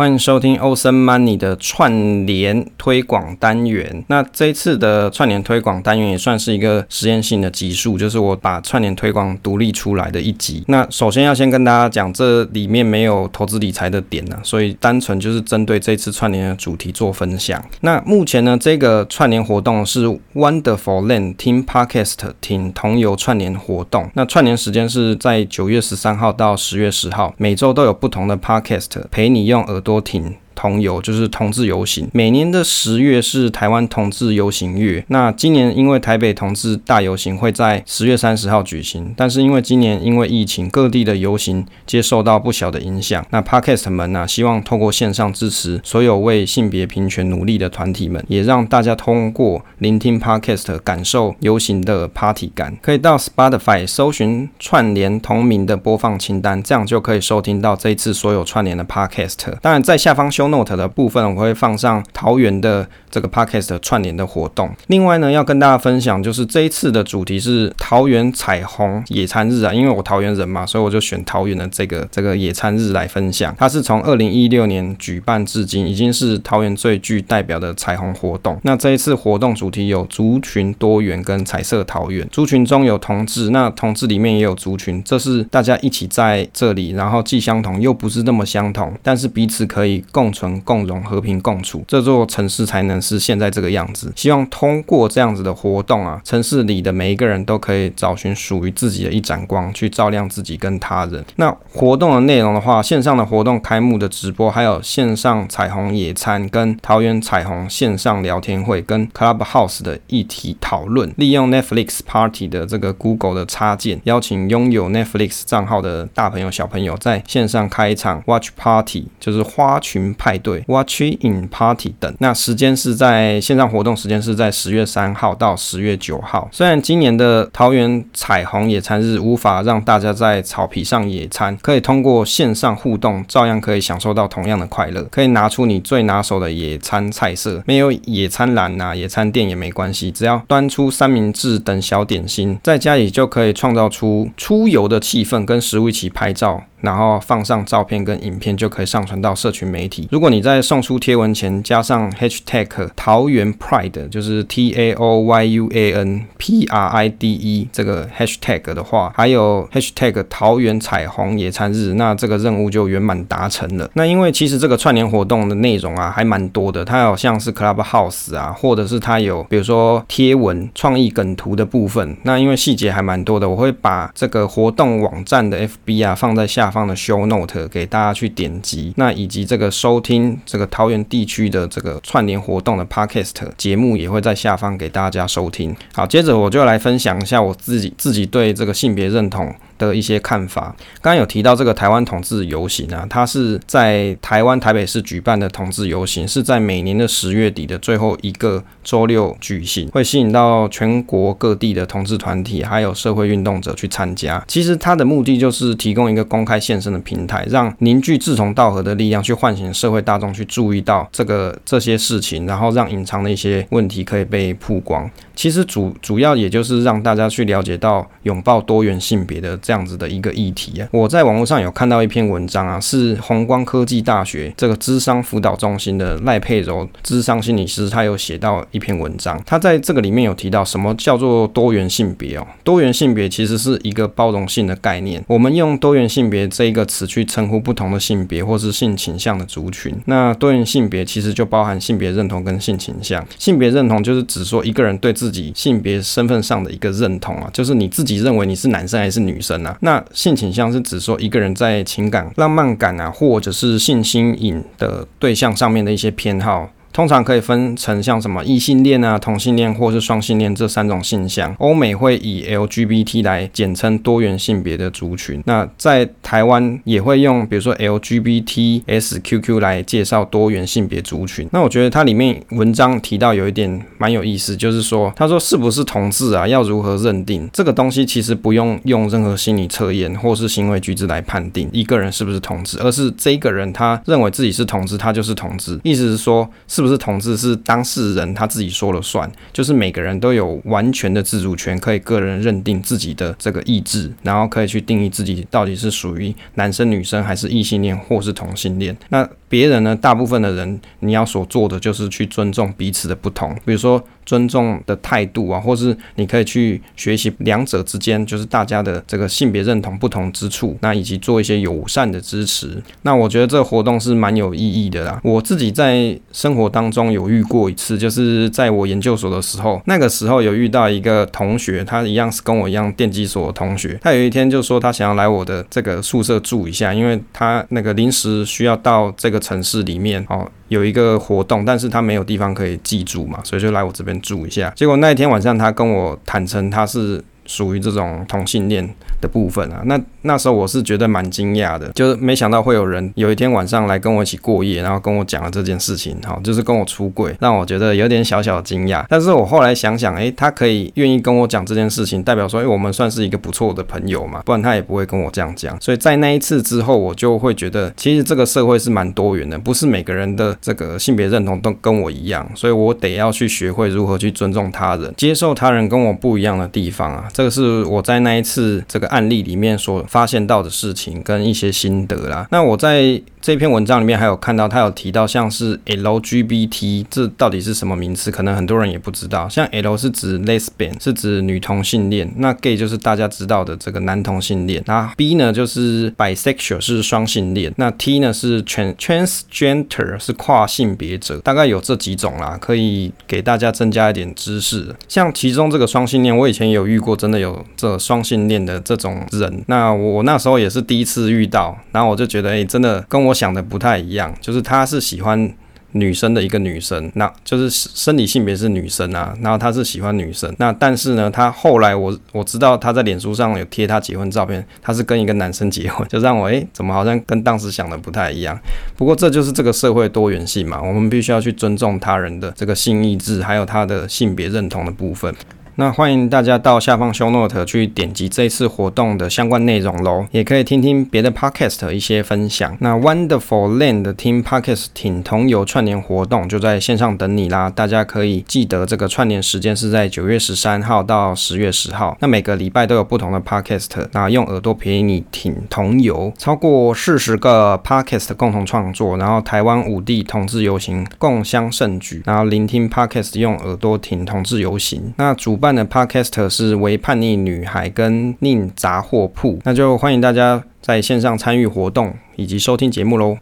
欢迎收听 Awesome Money 的串联推广单元。那这次的串联推广单元也算是一个实验性的集数，就是我把串联推广独立出来的一集。那首先要先跟大家讲，这里面没有投资理财的点呢、啊，所以单纯就是针对这次串联的主题做分享。那目前呢，这个串联活动是 Wonderful Land 听 Podcast 听同游串联活动。那串联时间是在九月十三号到十月十号，每周都有不同的 Podcast 陪你用耳朵。多听。同游就是同志游行，每年的十月是台湾同志游行月。那今年因为台北同志大游行会在十月三十号举行，但是因为今年因为疫情，各地的游行接受到不小的影响。那 Podcast 们呢、希望透过线上支持所有为性别平权努力的团体们，也让大家通过聆听 Podcast 感受游行的 Party 感。可以到 Spotify 搜寻串联同名的播放清单，这样就可以收听到这一次所有串联的 Podcast。当然，在下方修。Note 的部分我会放上桃园的这个 Podcast 串联的活动。另外呢，要跟大家分享，就是这一次的主题是桃园彩虹野餐日啊，因为我桃园人嘛，所以我就选桃园的这个这个野餐日来分享。它是从二零一六年举办至今，已经是桃园最具代表的彩虹活动。那这一次活动主题有族群多元跟彩色桃园，族群中有同志，那同志里面也有族群，这是大家一起在这里，然后既相同又不是那么相同，但是彼此可以共。存共荣、和平共处，这座城市才能是现在这个样子。希望通过这样子的活动啊，城市里的每一个人都可以找寻属于自己的一盏光，去照亮自己跟他人。那活动的内容的话，线上的活动开幕的直播，还有线上彩虹野餐，跟桃园彩虹线上聊天会，跟 Clubhouse 的议题讨论，利用 Netflix Party 的这个 Google 的插件，邀请拥有 Netflix 账号的大朋友小朋友在线上开一场 Watch Party，就是花群派。对、Watch in Party 等，那时间是在线上活动时间是在十月三号到十月九号。虽然今年的桃园彩虹野餐日无法让大家在草皮上野餐，可以通过线上互动，照样可以享受到同样的快乐。可以拿出你最拿手的野餐菜色，没有野餐篮呐、野餐垫也没关系，只要端出三明治等小点心，在家里就可以创造出出游的气氛，跟食物一起拍照。然后放上照片跟影片，就可以上传到社群媒体。如果你在送出贴文前加上 hashtag 桃园 Pride，就是 T A O Y U A N P R I D E 这个 hashtag 的话，还有 hashtag 桃园彩虹野餐日，那这个任务就圆满达成了。那因为其实这个串联活动的内容啊，还蛮多的，它有像是 Clubhouse 啊，或者是它有比如说贴文、创意梗图的部分。那因为细节还蛮多的，我会把这个活动网站的 FB 啊放在下。方的 show note 给大家去点击，那以及这个收听这个桃园地区的这个串联活动的 podcast 节目也会在下方给大家收听。好，接着我就来分享一下我自己自己对这个性别认同的一些看法。刚刚有提到这个台湾同志游行啊，它是在台湾台北市举办的同志游行，是在每年的十月底的最后一个周六举行，会吸引到全国各地的同志团体还有社会运动者去参加。其实它的目的就是提供一个公开现身的平台，让凝聚志同道合的力量，去唤醒社会大众去注意到这个这些事情，然后让隐藏的一些问题可以被曝光。其实主主要也就是让大家去了解到拥抱多元性别的这样子的一个议题啊。我在网络上有看到一篇文章啊，是弘光科技大学这个智商辅导中心的赖佩柔智商心理师，他有写到一篇文章，他在这个里面有提到什么叫做多元性别哦。多元性别其实是一个包容性的概念，我们用多元性别这一个词去称呼不同的性别或是性倾向的族群。那多元性别其实就包含性别认同跟性倾向。性别认同就是指说一个人对自己性别身份上的一个认同啊，就是你自己认为你是男生还是女生那性倾向是指说一个人在情感浪漫感啊，或者是性吸引的对象上面的一些偏好。通常可以分成像什么异性恋啊、同性恋或是双性恋这三种性向。欧美会以 LGBT 来简称多元性别的族群。那在台湾也会用比如说 LGBTSQQ 来介绍多元性别族群。那我觉得它里面文章提到有一点蛮有意思，就是说他说是不是同志啊，要如何认定这个东西？其实不用用任何心理测验或是行为举止来判定一个人是不是同志，而是这个人他认为自己是同志，他就是同志。意思是说是不是？是同志，是当事人他自己说了算，就是每个人都有完全的自主权，可以个人认定自己的这个意志，然后可以去定义自己到底是属于男生、女生，还是异性恋或是同性恋。那别人呢？大部分的人，你要所做的就是去尊重彼此的不同，比如说尊重的态度啊，或是你可以去学习两者之间，就是大家的这个性别认同不同之处，那以及做一些友善的支持。那我觉得这个活动是蛮有意义的啦。我自己在生活当中有遇过一次，就是在我研究所的时候，那个时候有遇到一个同学，他一样是跟我一样电机所的同学，他有一天就说他想要来我的这个宿舍住一下，因为他那个临时需要到这个。城市里面哦，有一个活动，但是他没有地方可以寄住嘛，所以就来我这边住一下。结果那一天晚上，他跟我坦诚他是属于这种同性恋的部分啊，那那时候我是觉得蛮惊讶的，就是没想到会有人有一天晚上来跟我一起过夜，然后跟我讲了这件事情，哈，就是跟我出柜，让我觉得有点小小的惊讶。但是我后来想想，诶，他可以愿意跟我讲这件事情，代表说，诶，我们算是一个不错的朋友嘛，不然他也不会跟我这样讲。所以在那一次之后，我就会觉得，其实这个社会是蛮多元的，不是每个人的这个性别认同都跟我一样，所以我得要去学会如何去尊重他人，接受他人跟我不一样的地方啊。这个是我在那一次这个案例里面所发现到的事情跟一些心得啦。那我在这篇文章里面还有看到，他有提到像是 LGBT，这到底是什么名词？可能很多人也不知道。像 L 是指 lesbian，是指女同性恋；那 gay 就是大家知道的这个男同性恋。那 B 呢就是 bisexual，是双性恋。那 T 呢是 trans transgender，是跨性别者。大概有这几种啦，可以给大家增加一点知识。像其中这个双性恋，我以前有遇过，真真的有这双性恋的这种人。那我那时候也是第一次遇到，然后我就觉得，哎，真的跟我。想的不太一样，就是他是喜欢女生的一个女生，那就是生理性别是女生啊，然后他是喜欢女生，那但是呢，他后来我我知道他在脸书上有贴他结婚照片，他是跟一个男生结婚，就让我诶，怎么好像跟当时想的不太一样？不过这就是这个社会多元性嘛，我们必须要去尊重他人的这个性意志，还有他的性别认同的部分。那欢迎大家到下方 show note 去点击这次活动的相关内容喽，也可以听听别的 podcast 一些分享。那 Wonderful Land 的 Team Podcast 挺同游串联活动就在线上等你啦，大家可以记得这个串联时间是在九月十三号到十月十号。那每个礼拜都有不同的 podcast，那用耳朵陪你挺同游，超过四十个 podcast 共同创作，然后台湾五地同志游行共襄盛举，然后聆听 podcast 用耳朵挺同志游行。那主办办的 Podcast 是为叛逆女孩跟宁杂货铺，那就欢迎大家在线上参与活动以及收听节目喽。